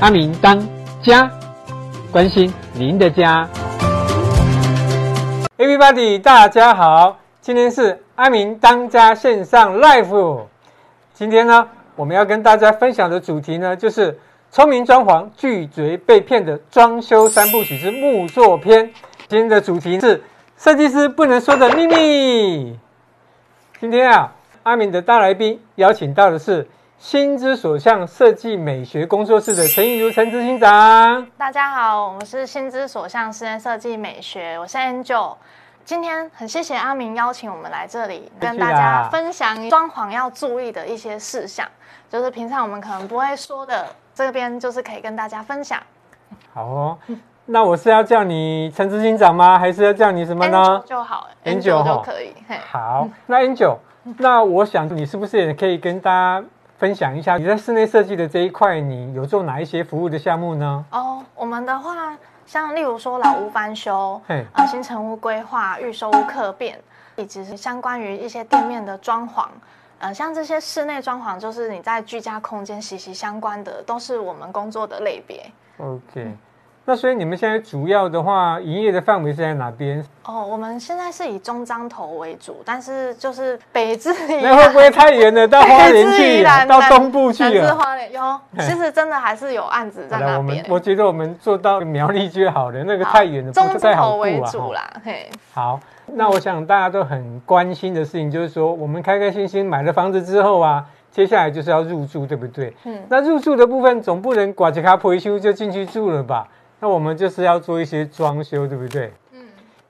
阿明当家，关心您的家。Everybody，大家好，今天是阿明当家线上 Live。今天呢，我们要跟大家分享的主题呢，就是聪明装潢拒绝被骗的装修三部曲之木作篇。今天的主题是设计师不能说的秘密。今天啊，阿明的大来宾邀请到的是。心之所向设计美学工作室的陈映如陈执行长，大家好，我们是心之所向室内设计美学，我是 Angel。今天很谢谢阿明邀请我们来这里，跟大家分享装潢要注意的一些事项，就是平常我们可能不会说的，这边就是可以跟大家分享。好哦，那我是要叫你陈执行长吗？还是要叫你什么呢？Angel 就好，Angel 就可以。好，那 Angel，那我想你是不是也可以跟大家分享一下你在室内设计的这一块，你有做哪一些服务的项目呢？哦，我们的话，像例如说老屋翻修，嗯，啊，新成屋规划、预售屋客变，以及是相关于一些店面的装潢，呃，像这些室内装潢，就是你在居家空间息息相关的，都是我们工作的类别。OK。嗯那所以你们现在主要的话，营业的范围是在哪边？哦，我们现在是以中彰投为主，但是就是北至，那会不会太远了？到花莲去，到东部去了？是花莲有，其实真的还是有案子在那边。我觉得我们做到苗栗就好了，那个太远了，不太好为主啦，嘿。好，那我想大家都很关心的事情就是说，我们开开心心买了房子之后啊，接下来就是要入住，对不对？嗯。那入住的部分总不能挂一卡维修就进去住了吧？那我们就是要做一些装修，对不对？嗯。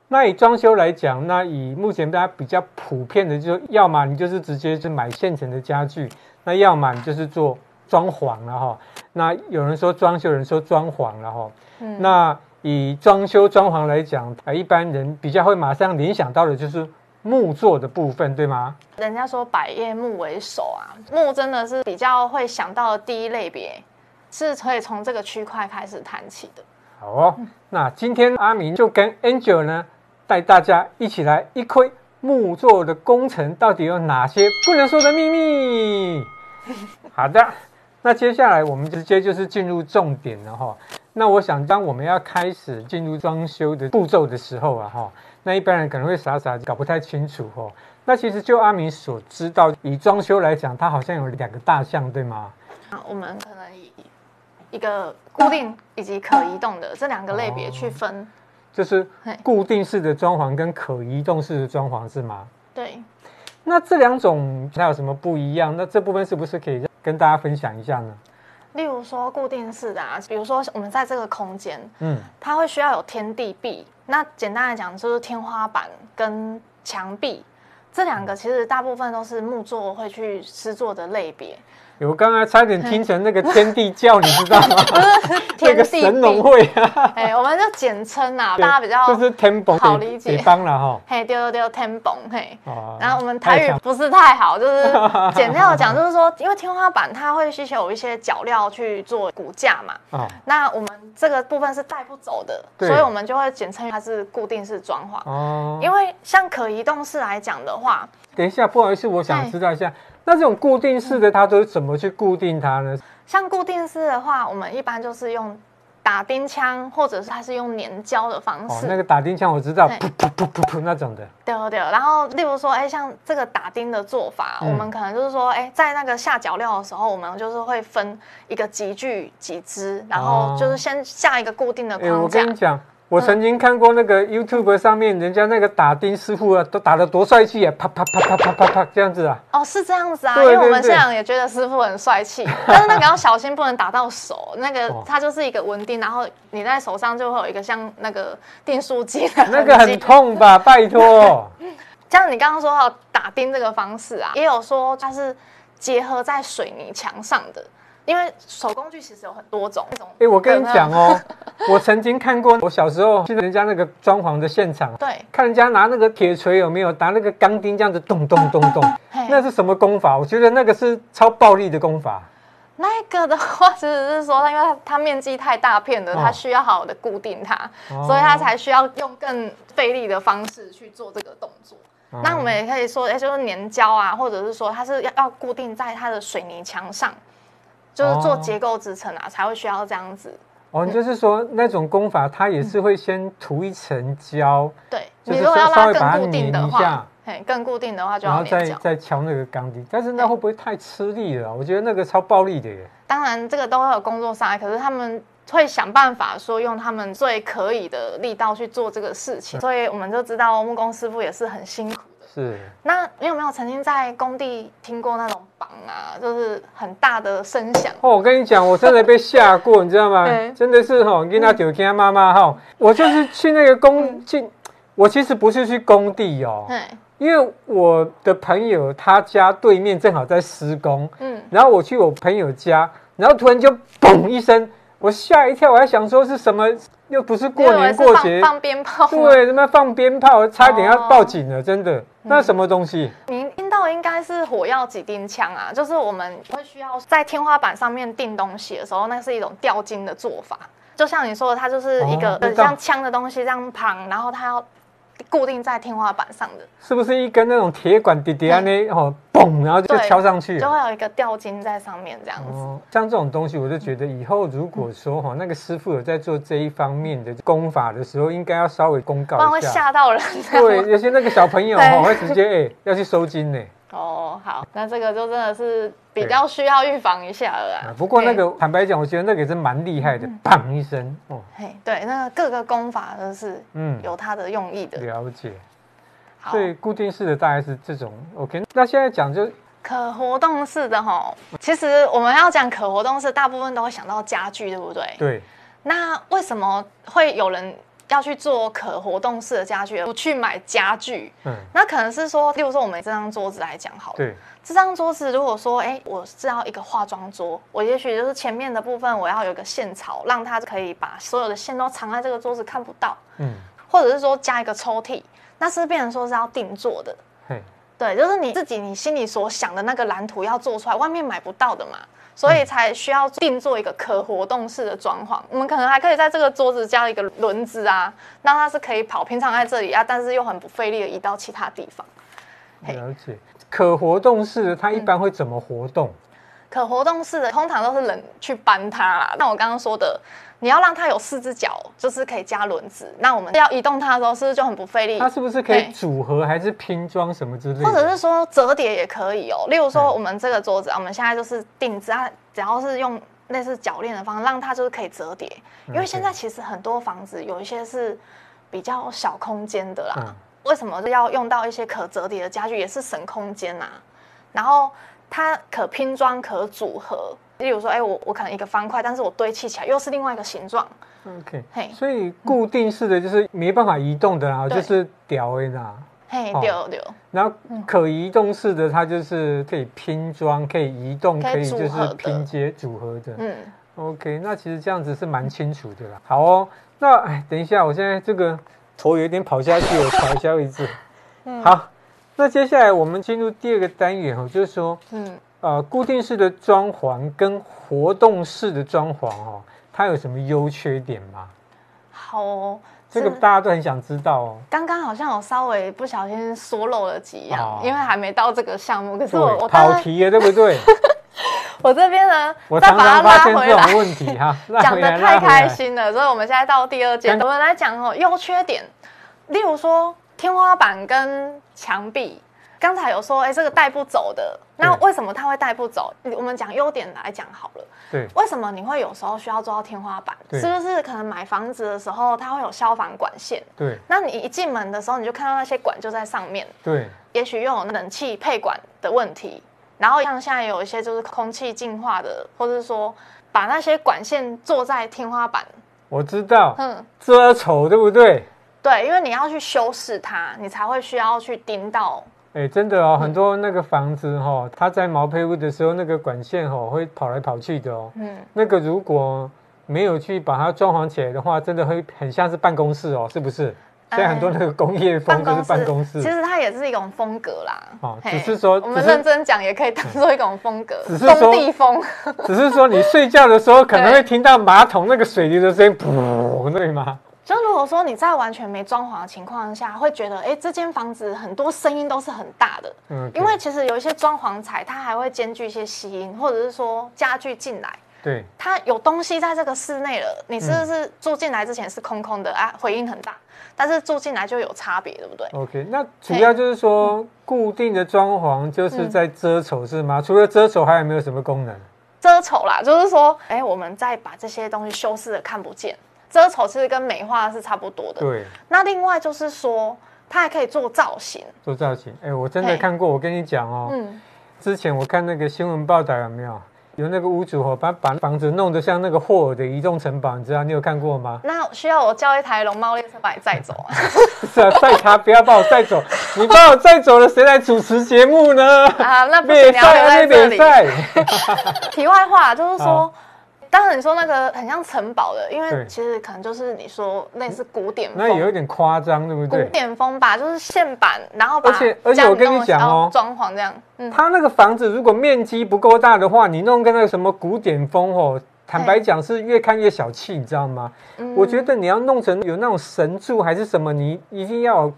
那以装修来讲，那以目前大家比较普遍的，就要么你就是直接就买现成的家具，那要么你就是做装潢了哈。那有人说装修，有人说装潢了哈。嗯。那以装修装潢来讲，啊，一般人比较会马上联想到的就是木做的部分，对吗？人家说百叶木为首啊，木真的是比较会想到的第一类别，是可以从这个区块开始谈起的。好哦，那今天阿明就跟 Angel 呢，带大家一起来一窥木作的工程到底有哪些不能说的秘密。好的，那接下来我们直接就是进入重点了哈。那我想，当我们要开始进入装修的步骤的时候啊哈，那一般人可能会傻傻搞不太清楚哦。那其实就阿明所知道，以装修来讲，它好像有两个大项，对吗？我们可能以。一个固定以及可移动的这两个类别去分，哦，就是固定式的装潢跟可移动式的装潢是吗？对。那这两种它有什么不一样？那这部分是不是可以跟大家分享一下呢？例如说固定式的啊，比如说我们在这个空间，嗯，它会需要有天地壁。那简单来讲就是天花板跟墙壁这两个，其实大部分都是木作会去施作的类别。我刚才差点听成那个天地教，你知道吗？不 是天地神农会啊！哎，我们就简称啊，大家比较就是天崩好理解。北方了哈，嘿，丢丢丢天崩嘿。然后我们台语不是太好，就是简要讲，就是说，因为天花板它会需求一些脚料去做骨架嘛。啊。那我们这个部分是带不走的，所以我们就会简称它是固定式装潢。哦。因为像可移动式来讲的话，等一下，不好意思，我想知道一下。那这种固定式的，它都是怎么去固定它呢？像固定式的话，我们一般就是用打钉枪，或者是它是用粘胶的方式。哦，那个打钉枪我知道，噗噗噗噗噗那种的。对对。然后，例如说，哎，像这个打钉的做法，嗯、我们可能就是说，哎，在那个下脚料的时候，我们就是会分一个集聚几支，然后就是先下一个固定的框架。我跟你讲。我曾经看过那个 YouTube 上面，人家那个打钉师傅啊，都打的多帅气啊，啪啪啪啪啪啪啪这样子啊。哦，是这样子啊，因为我们现场也觉得师傅很帅气，但是那个要小心，不能打到手。那个它就是一个纹钉，然后你在手上就会有一个像那个订书机的。那个很痛吧？拜托。像你刚刚说到打钉这个方式啊，也有说它是结合在水泥墙上的。因为手工具其实有很多种，那种哎，我跟你讲哦，我曾经看过，我小时候去人家那个装潢的现场，对，看人家拿那个铁锤有没有，拿那个钢钉这样子咚咚咚咚，那是什么功法？我觉得那个是超暴力的功法。那个的话，其实是说，因为它它面积太大片了，它需要好好的固定它，哦、所以它才需要用更费力的方式去做这个动作。哦、那我们也可以说，哎，就是粘胶啊，或者是说它是要要固定在它的水泥墙上。就是做结构支撑啊，才会需要这样子。哦，就是说那种工法，它也是会先涂一层胶。对，你如果要拉更固定的话，嘿，更固定的话就要然后再再敲那个钢钉，但是那会不会太吃力了？我觉得那个超暴力的耶。当然，这个都会有工作伤害，可是他们会想办法说用他们最可以的力道去做这个事情，所以我们就知道木工师傅也是很辛苦。是，那你有没有曾经在工地听过那种梆啊，就是很大的声响？哦，我跟你讲，我真的被吓过，你知道吗？真的是哈，跟他酒听他妈妈哈，我就是去那个工去，我其实不是去工地哦，因为我的朋友他家对面正好在施工，嗯，然后我去我朋友家，然后突然就嘣一声。我吓一跳，我还想说是什么，又不是过年过节放鞭炮，对，他妈放鞭炮，差点要报警了，真的。那什么东西？您听到应该是火药几钉枪啊，就是我们会需要在天花板上面钉东西的时候，那是一种吊金的做法。就像你说的，它就是一个很像枪的东西这样旁，然后它要。固定在天花板上的，是不是一根那种铁管滴滴啊？那哦，嘣，然后就敲上去，就会有一个吊金在上面这样子。哦，像这种东西，我就觉得以后如果说哈，那个师傅有在做这一方面的功法的时候，应该要稍微公告一下，不然会吓到人。对，有些那个小朋友哈 会直接哎要去收金呢。哦，好，那这个就真的是比较需要预防一下了啦。不过那个坦白讲，我觉得那个也是蛮厉害的，砰一声哦。嘿，对，那个各个功法都是嗯有它的用意的。了解。所以固定式的大概是这种。OK，那现在讲就可活动式的哈，其实我们要讲可活动式，大部分都会想到家具，对不对？对。那为什么会有人？要去做可活动式的家具，不去买家具。嗯，那可能是说，例如说我们这张桌子来讲好了。对，这张桌子如果说，哎、欸，我是要一个化妆桌，我也许就是前面的部分我要有一个线槽，让它可以把所有的线都藏在这个桌子看不到。嗯，或者是说加一个抽屉，那是变成说是要定做的。嘿，对，就是你自己你心里所想的那个蓝图要做出来，外面买不到的嘛。所以才需要定做一个可活动式的装潢。我们可能还可以在这个桌子加一个轮子啊，让它是可以跑，平常在这里啊，但是又很不费力的移到其他地方。了解，可活动式的它一般会怎么活动？嗯、可活动式的通常都是人去搬它啦。那我刚刚说的。你要让它有四只脚，就是可以加轮子。那我们要移动它的时候，是不是就很不费力？它是不是可以组合还是拼装什么之类的？或者是说折叠也可以哦。例如说，我们这个桌子，我们现在就是定制啊，只要是用类似铰链的方式，让它就是可以折叠。因为现在其实很多房子有一些是比较小空间的啦。嗯、为什么要用到一些可折叠的家具？也是省空间呐、啊。然后它可拼装、可组合。例如说，哎、欸，我我可能一个方块，但是我堆砌起来又是另外一个形状。OK，嘿，所以固定式的就是没办法移动的啦，对就是吊的啦。嘿，吊吊。然后可移动式的，它就是可以拼装、可以移动、可以就是拼接组合的。嗯，OK，那其实这样子是蛮清楚的啦。好哦，那哎，等一下，我现在这个头有点跑下去，我调一下位置。嗯，好，那接下来我们进入第二个单元哦，就是说，嗯。呃，固定式的装潢跟活动式的装潢哦，它有什么优缺点吗？好哦，这个大家都很想知道哦。刚刚好像有稍微不小心说漏了几样，哦、因为还没到这个项目。可是我我跑题了，对不对？我这边呢，我常常发现这种问题哈，讲的太开心了，所以我们现在到第二阶段，我们来讲哦优缺点，例如说天花板跟墙壁。刚才有说，哎，这个带不走的，那为什么它会带不走？我们讲优点来讲好了。对，为什么你会有时候需要做到天花板？是不是可能买房子的时候它会有消防管线？对，那你一进门的时候你就看到那些管就在上面。对，也许又有冷气配管的问题，然后像现在有一些就是空气净化的，或者是说把那些管线做在天花板。我知道，嗯，遮丑对不对？对，因为你要去修饰它，你才会需要去盯到。哎、欸，真的哦，很多那个房子哈、哦，它在毛坯屋的时候，那个管线哈、哦、会跑来跑去的哦。嗯，那个如果没有去把它装潢起来的话，真的会很像是办公室哦，是不是？现在很多那个工业风就是办公室。其实它也是一种风格啦。哦，只是说我们认真讲也可以当做一种风格。只是说地风。只是说你睡觉的时候可能会听到马桶那个水流的声音，噗，对吗？就如果果说你在完全没装潢的情况下，会觉得哎，这间房子很多声音都是很大的。嗯。因为其实有一些装潢材，它还会兼具一些吸音，或者是说家具进来。对，它有东西在这个室内了，你是不是住进来之前是空空的、嗯、啊？回音很大，但是住进来就有差别，对不对？OK，那主要就是说固定的装潢就是在遮丑是吗？嗯、除了遮丑，还有没有什么功能？遮丑啦，就是说，哎，我们再把这些东西修饰的看不见。遮丑其实跟美化是差不多的。对。那另外就是说，它还可以做造型。做造型，哎，我真的看过。我跟你讲哦，嗯，之前我看那个新闻报道有没有？有那个屋主哦，把把房子弄得像那个霍尔的移动城堡，你知道？你有看过吗？那需要我叫一台龙猫列车把你载走啊？是啊，载他不要把我载走，你把我载走了，谁来主持节目呢？啊，那不行，你要留在这里。题外话就是说。当然，你说那个很像城堡的，因为其实可能就是你说类似古典风，那有一点夸张，对不对？古典风吧，就是线板，然后把而且而且我跟你讲哦，装潢这样，嗯，他那个房子如果面积不够大的话，你弄个那个什么古典风哦，坦白讲是越看越小气，你知道吗？嗯，我觉得你要弄成有那种神柱还是什么，你一定要。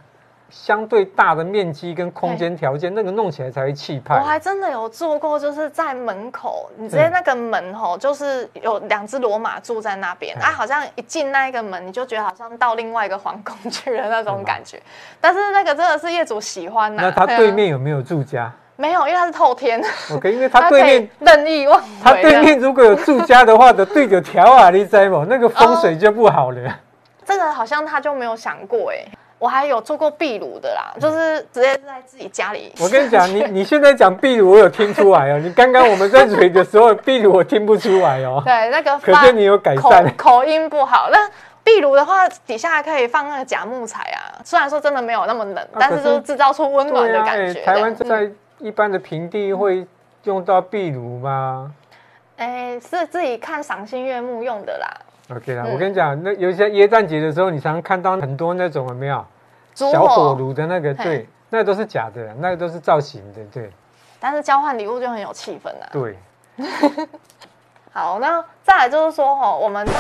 相对大的面积跟空间条件，那个弄起来才会气派。我还真的有做过，就是在门口，你直接那个门吼，就是有两只罗马住在那边，啊，好像一进那一个门，你就觉得好像到另外一个皇宫去了那种感觉。但是那个真的是业主喜欢呐。那他对面有没有住家？没有，因为它是透天。OK，因为他对面 任意妄为。他对面如果有住家的话，的对着条啊，你知吗？那个风水就不好了。这个好像他就没有想过哎。我还有做过壁炉的啦，就是直接在自己家里。我跟你讲，你你现在讲壁炉，我有听出来哦。你刚刚我们在嘴的时候，壁炉我听不出来哦。对，那个可是你有改善口，口音不好。那壁炉的话，底下还可以放那个假木材啊。虽然说真的没有那么冷，啊、但是就制造出温暖的感觉。啊欸、台湾在一般的平地会用到壁炉吗？哎、欸，是自己看赏心悦目用的啦。OK 啦，嗯、我跟你讲，那有一些耶诞节的时候，你常常看到很多那种有没有小火炉的那个？对，那个都是假的，那个都是造型的，对。但是交换礼物就很有气氛了。对。好，那再来就是说哈，我们在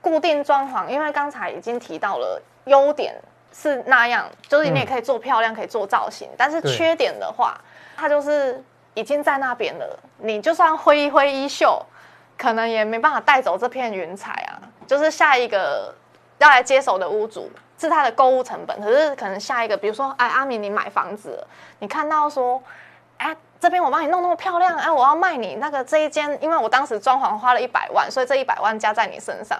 固定装潢，因为刚才已经提到了优点是那样，就是你也可以做漂亮，嗯、可以做造型，但是缺点的话，它就是已经在那边了，你就算挥一挥衣袖。可能也没办法带走这片云彩啊，就是下一个要来接手的屋主是他的购物成本，可是可能下一个，比如说，哎，阿明，你买房子了，你看到说，哎，这边我帮你弄那么漂亮，哎，我要卖你那个这一间，因为我当时装潢花了一百万，所以这一百万加在你身上。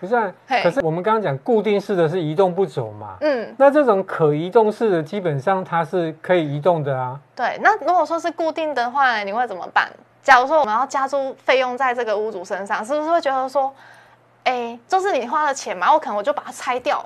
不是啊，可是我们刚刚讲固定式的是移动不走嘛，嗯，那这种可移动式的基本上它是可以移动的啊。对，那如果说是固定的话，你会怎么办？假如说我们要加租费用在这个屋主身上，是不是会觉得说，哎、欸，就是你花了钱嘛，我可能我就把它拆掉，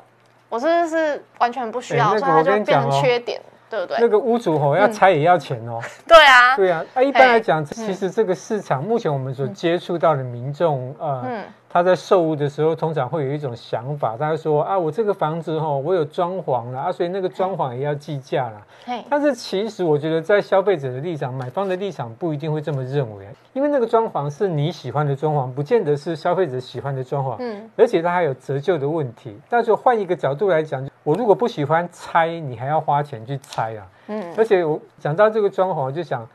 我是不是完全不需要，欸那個、所以它就变成缺点，对不对？那个屋主吼要拆也要钱哦。对啊，对啊，啊，一般来讲，其实这个市场目前我们所接触到的民众，呃。嗯他在售屋的时候，通常会有一种想法，他会说啊，我这个房子哈，我有装潢了啊，所以那个装潢也要计价了。但是其实我觉得，在消费者的立场，买方的立场不一定会这么认为，因为那个装潢是你喜欢的装潢，不见得是消费者喜欢的装潢。嗯，而且它还有折旧的问题。但是换一个角度来讲，我如果不喜欢拆，你还要花钱去拆啊。嗯，而且我讲到这个装潢，我就想。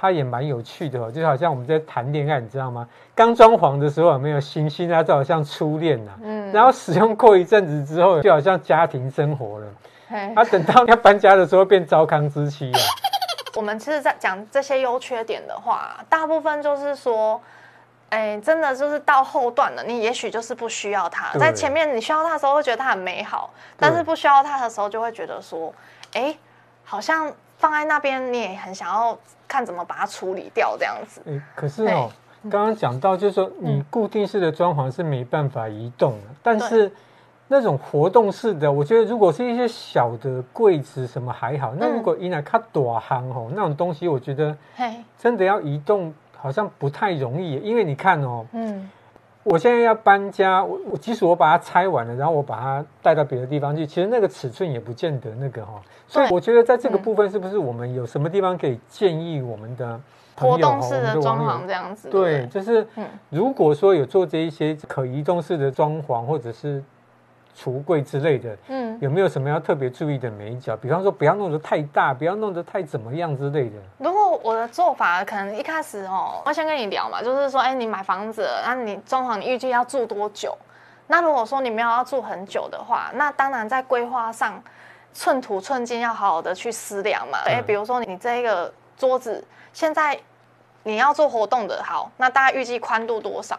它也蛮有趣的，就好像我们在谈恋爱，你知道吗？刚装潢的时候有没有新心啊？就好像初恋呐。嗯。然后使用过一阵子之后，就好像家庭生活了。他。啊，等到要搬家的时候，变糟糠之妻了。我们其实，在讲这些优缺点的话，大部分就是说，哎，真的就是到后段了，你也许就是不需要它。在前面你需要它的时候，会觉得它很美好；但是不需要它的时候，就会觉得说，哎，好像放在那边，你也很想要。看怎么把它处理掉，这样子。欸、可是哦，刚刚讲到就是说，你固定式的装潢是没办法移动的，嗯、但是那种活动式的，我觉得如果是一些小的柜子什么还好，嗯、那如果一拿卡多行哦，那种东西，我觉得真的要移动好像不太容易，因为你看哦，嗯。我现在要搬家，我我即使我把它拆完了，然后我把它带到别的地方去，其实那个尺寸也不见得那个哈。所以我觉得在这个部分，是不是我们有什么地方可以建议我们的活动式的装潢这样子？对，就是如果说有做这一些可移动式的装潢，或者是橱柜之类的，嗯，有没有什么要特别注意的美角？比方说，不要弄得太大，不要弄得太怎么样之类的。如果我的做法可能一开始哦，我先跟你聊嘛，就是说，哎，你买房子，那你装潢，你预计要住多久？那如果说你没有要住很久的话，那当然在规划上寸土寸金要好好的去思量嘛。哎、嗯，比如说你这个桌子现在你要做活动的，好，那大概预计宽度多少？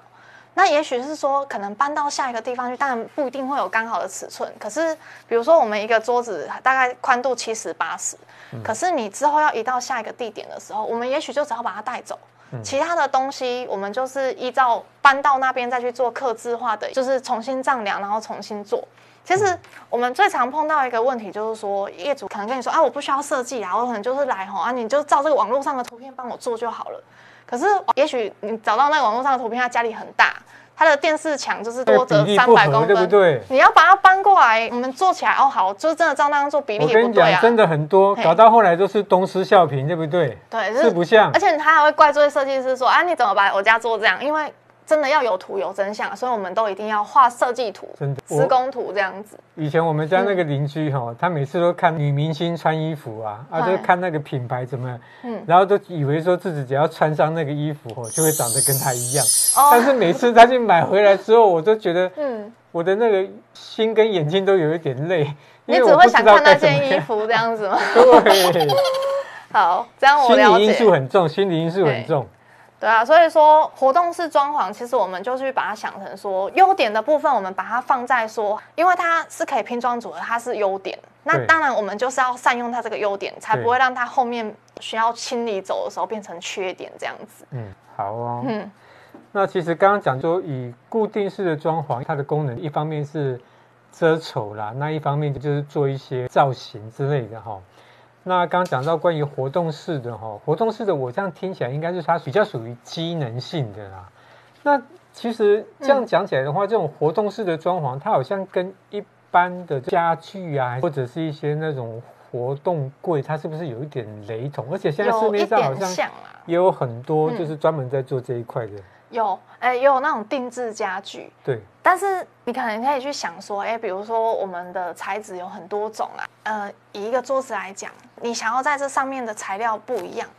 那也许是说，可能搬到下一个地方去，当然不一定会有刚好的尺寸。可是，比如说我们一个桌子大概宽度七十八十，可是你之后要移到下一个地点的时候，我们也许就只好把它带走，嗯、其他的东西我们就是依照搬到那边再去做刻字化的，就是重新丈量，然后重新做。其实我们最常碰到一个问题就是说，业主可能跟你说啊，我不需要设计啊，我可能就是来吼啊，你就照这个网络上的图片帮我做就好了。可是，也许你找到那个网络上的图片，他家里很大，他的电视墙就是多则三百公分，对不对？你要把它搬过来，我们做起来哦，好，就是真的照那样做，比例也不对啊。真的很多，搞到后来都是东施效颦，对不对？对，是不像。而且他还会怪罪设计师说啊，你怎么把我家做这样？因为。真的要有图有真相，所以我们都一定要画设计图、真的施工图这样子。以前我们家那个邻居哈，他每次都看女明星穿衣服啊，啊，就看那个品牌怎么，嗯，然后都以为说自己只要穿上那个衣服哦，就会长得跟他一样。但是每次他去买回来之后，我都觉得，嗯，我的那个心跟眼睛都有一点累。你只会想看那件衣服这样子吗？对。好，这样我了解。心理因素很重，心理因素很重。对啊，所以说活动式装潢，其实我们就去把它想成说优点的部分，我们把它放在说，因为它是可以拼装组合，它是优点。那当然，我们就是要善用它这个优点，才不会让它后面需要清理走的时候变成缺点这样子。嗯，好哦。嗯，那其实刚刚讲说，以固定式的装潢，它的功能一方面是遮丑啦，那一方面就是做一些造型之类的哈。那刚刚讲到关于活动式的哈，活动式的我这样听起来应该是它比较属于机能性的啦。那其实这样讲起来的话，嗯、这种活动式的装潢，它好像跟一般的家具啊，或者是一些那种活动柜，它是不是有一点雷同？而且现在市面上好像也有很多就是专门在做这一块的。有，哎、欸，也有那种定制家具，对。但是你可能可以去想说，哎、欸，比如说我们的材质有很多种啊，呃，以一个桌子来讲，你想要在这上面的材料不一样，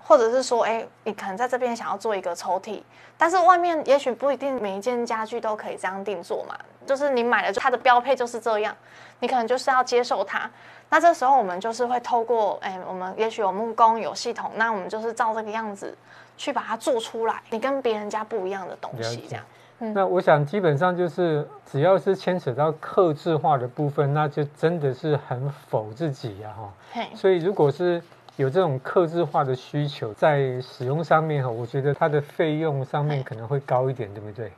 或者是说，哎、欸，你可能在这边想要做一个抽屉，但是外面也许不一定每一件家具都可以这样定做嘛，就是你买了它的标配就是这样，你可能就是要接受它。那这时候我们就是会透过，哎、欸，我们也许有木工有系统，那我们就是照这个样子。去把它做出来，你跟别人家不一样的东西，这样。嗯，那我想基本上就是，只要是牵扯到克制化的部分，那就真的是很否自己呀，哈。嘿。所以如果是有这种克制化的需求，在使用上面哈，我觉得它的费用上面可能会高一点，对不对？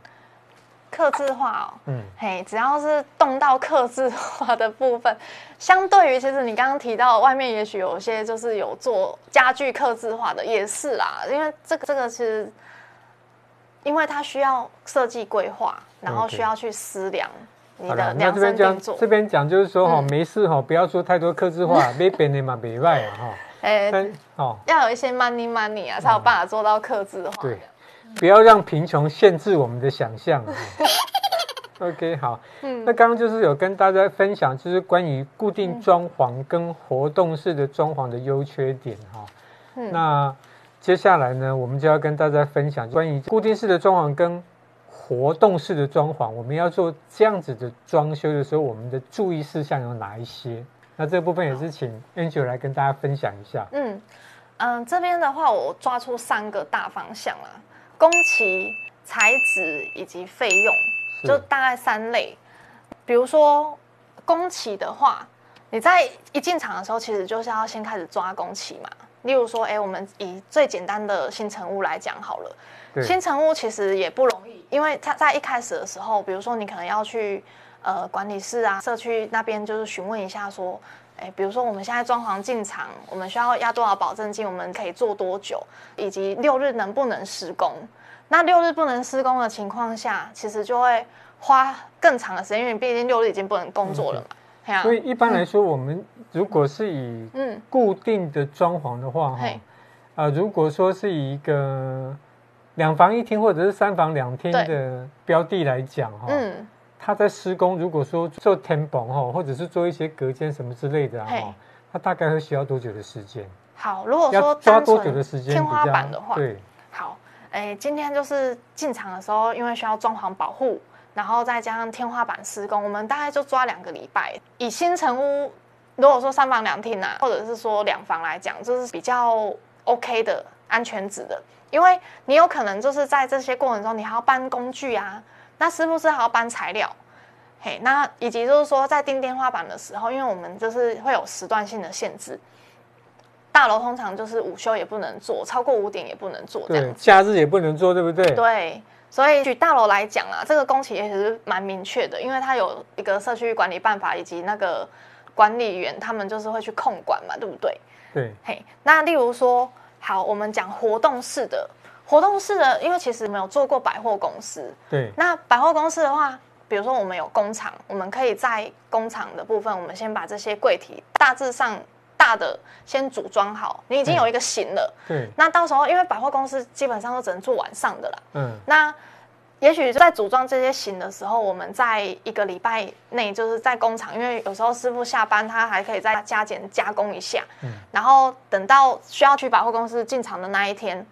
克制化哦，嗯，嘿，只要是动到克制化的部分，相对于其实你刚刚提到外面也许有些就是有做家具克制化的也是啦，因为这个这个其实，因为它需要设计规划，然后需要去思量你的量身定做。这边讲就是说哈，没事哈，不要说太多克制化，没变的嘛，没坏啊哈，哎，哦，要有一些 money money 啊，才有办法做到克制化。对。不要让贫穷限制我们的想象。OK，好。嗯，那刚刚就是有跟大家分享，就是关于固定装潢跟活动式的装潢的优缺点哈。嗯，那接下来呢，我们就要跟大家分享关于固定式的装潢跟活动式的装潢，我们要做这样子的装修的时候，我们的注意事项有哪一些？那这部分也是请 Angel 来跟大家分享一下。嗯嗯，这边的话，我抓出三个大方向了。工期、材质以及费用，就大概三类。比如说工期的话，你在一进场的时候，其实就是要先开始抓工期嘛。例如说，哎，我们以最简单的新成屋来讲好了。新成屋其实也不容易，因为它在一开始的时候，比如说你可能要去呃管理室啊、社区那边，就是询问一下说。哎，比如说我们现在装潢进场，我们需要押多少保证金？我们可以做多久？以及六日能不能施工？那六日不能施工的情况下，其实就会花更长的时间，因为毕竟六日已经不能工作了嘛。所以一般来说，我们如果是以嗯固定的装潢的话，哈、嗯，啊、呃，如果说是以一个两房一厅或者是三房两厅的标的来讲，哈，嗯。它在施工，如果说做天棚哈，或者是做一些隔间什么之类的哈，它大概会需要多久的时间？好，如果说抓多久的时间？天花板的话，对，好，哎，今天就是进场的时候，因为需要装潢保护，然后再加上天花板施工，我们大概就抓两个礼拜。以新城屋，如果说三房两厅啊，或者是说两房来讲，就是比较 OK 的安全值的，因为你有可能就是在这些过程中，你还要搬工具啊，那是不是还要搬材料？嘿，那以及就是说在钉天花板的时候，因为我们就是会有时段性的限制。大楼通常就是午休也不能做，超过五点也不能做，这样。假日也不能做，对不对？对，所以举大楼来讲啊，这个工期也是蛮明确的，因为它有一个社区管理办法，以及那个管理员他们就是会去控管嘛，对不对？对。嘿，那例如说，好，我们讲活动式的，活动式的，因为其实没有做过百货公司。对。那百货公司的话，比如说我们有工厂，我们可以在工厂的部分，我们先把这些柜体大致上。大的先组装好，你已经有一个型了。对。那到时候，因为百货公司基本上都只能做晚上的啦。嗯。那也许在组装这些型的时候，我们在一个礼拜内，就是在工厂，因为有时候师傅下班，他还可以再加减加工一下。嗯。然后等到需要去百货公司进场的那一天，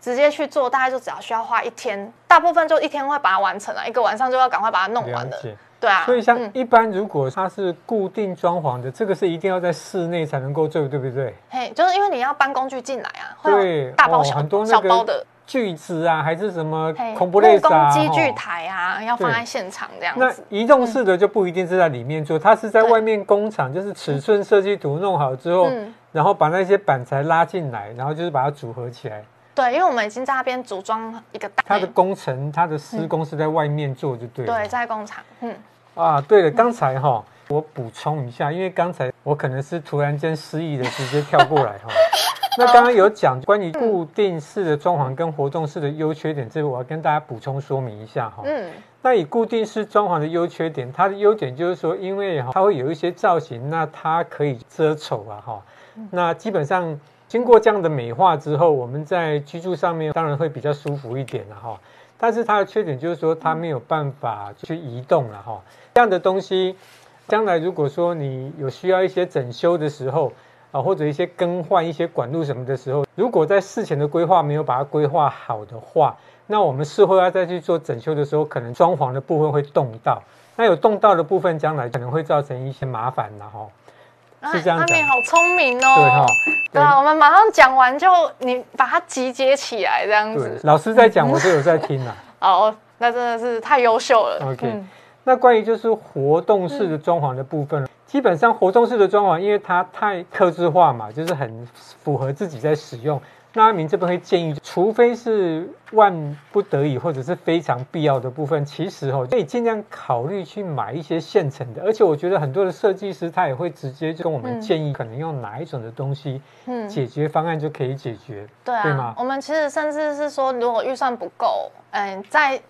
直接去做，大概就只要需要花一天，大部分就一天会把它完成了，一个晚上就要赶快把它弄完了。对啊，所以像一般如果它是固定装潢的，嗯、这个是一定要在室内才能够做，对不对？嘿，就是因为你要搬工具进来啊，对，大包小、哦、很多小包的锯子啊，还是什么孔布雷萨啊，工机具台啊，哦、要放在现场这样子。那移动式的就不一定是在里面做，嗯、它是在外面工厂，就是尺寸设计图弄好之后，嗯、然后把那些板材拉进来，然后就是把它组合起来。对，因为我们已经在那边组装一个大，它的工程，它的施工是在外面做，就对了。对，在工厂，嗯。啊，对了，刚才哈，我补充一下，因为刚才我可能是突然间失忆的，直接跳过来哈。那刚刚有讲关于固定式的装潢跟活动式的优缺点，这个我要跟大家补充说明一下哈。嗯。那以固定式装潢的优缺点，它的优点就是说，因为哈，它会有一些造型，那它可以遮丑啊哈。那基本上经过这样的美化之后，我们在居住上面当然会比较舒服一点了哈。但是它的缺点就是说，它没有办法去移动了哈。这样的东西，将来如果说你有需要一些整修的时候啊，或者一些更换一些管路什么的时候，如果在事前的规划没有把它规划好的话，那我们事后要再去做整修的时候，可能装潢的部分会动到。那有动到的部分，将来可能会造成一些麻烦了哈。是这样讲。阿明好聪明哦。对哈。对啊，我们马上讲完就你把它集结起来这样子。老师在讲，我都有在听啊。哦，那真的是太优秀了。OK，、嗯、那关于就是活动式的装潢的部分，嗯、基本上活动式的装潢，因为它太克制化嘛，就是很符合自己在使用。那阿明这边会建议，除非是万不得已或者是非常必要的部分，其实哦可以尽量考虑去买一些现成的。而且我觉得很多的设计师他也会直接就跟我们建议，可能用哪一种的东西，嗯，解决方案就可以解决，对啊，对吗？我们其实甚至是说，如果预算不够，嗯，在。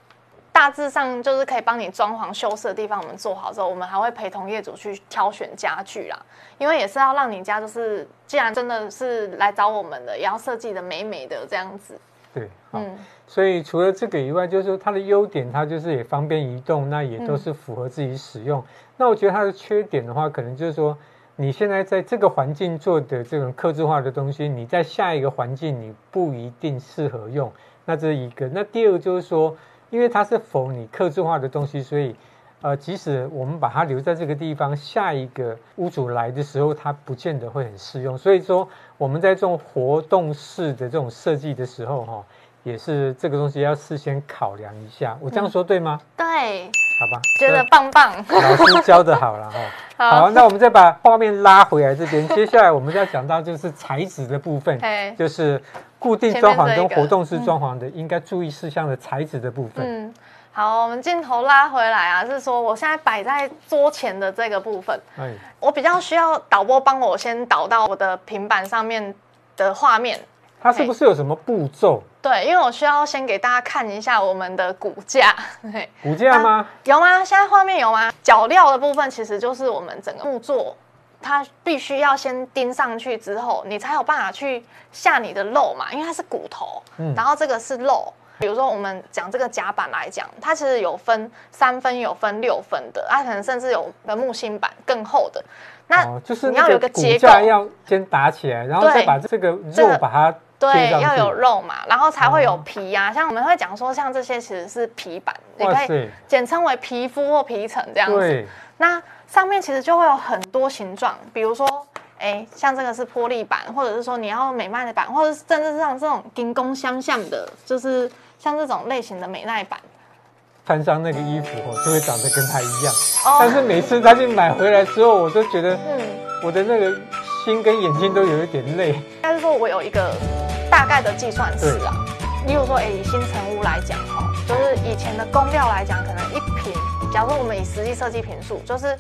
大致上就是可以帮你装潢修饰的地方，我们做好之后，我们还会陪同业主去挑选家具啦，因为也是要让你家就是，既然真的是来找我们的，也要设计的美美的这样子。对，嗯，所以除了这个以外，就是说它的优点，它就是也方便移动，那也都是符合自己使用。嗯、那我觉得它的缺点的话，可能就是说，你现在在这个环境做的这种克制化的东西，你在下一个环境你不一定适合用。那这是一个。那第二个就是说。因为它是否你客制化的东西，所以，呃，即使我们把它留在这个地方，下一个屋主来的时候，它不见得会很适用。所以说，我们在这种活动式的这种设计的时候，哈，也是这个东西要事先考量一下。我这样说对吗？嗯、对。好吧，觉得棒棒。老师教的好了哈。好，那我们再把画面拉回来这边。接下来我们要讲到就是材质的部分，就是固定装潢跟活动式装潢的应该注意事项的材质的部分。嗯，好，我们镜头拉回来啊，是说我现在摆在桌前的这个部分，哎，我比较需要导播帮我先导到我的平板上面的画面。它是不是有什么步骤？对，因为我需要先给大家看一下我们的骨架。骨架吗？有吗？现在画面有吗？脚料的部分其实就是我们整个木座，它必须要先钉上去之后，你才有办法去下你的肉嘛，因为它是骨头，嗯、然后这个是肉，比如说我们讲这个甲板来讲，它其实有分三分，有分六分的，它可能甚至有的木芯板更厚的。那、哦、就是你要有个结构，要先打起来，然后再把这个肉把它对，要有肉嘛，然后才会有皮呀、啊。哦、像我们会讲说，像这些其实是皮板，你可以简称为皮肤或皮层这样子。那上面其实就会有很多形状，比如说。哎，像这个是玻璃板，或者是说你要美耐的板，或者是甚至像这种金工相像的，就是像这种类型的美耐板。穿上那个衣服哦，就会长得跟他一样。哦、但是每次他去买回来之后，我都觉得，嗯，我的那个心跟眼睛都有一点累。但是说我有一个大概的计算式啊，例如说，哎，以新成屋来讲哈，就是以前的工料来讲，可能一平，假如说我们以实际设计平数，就是。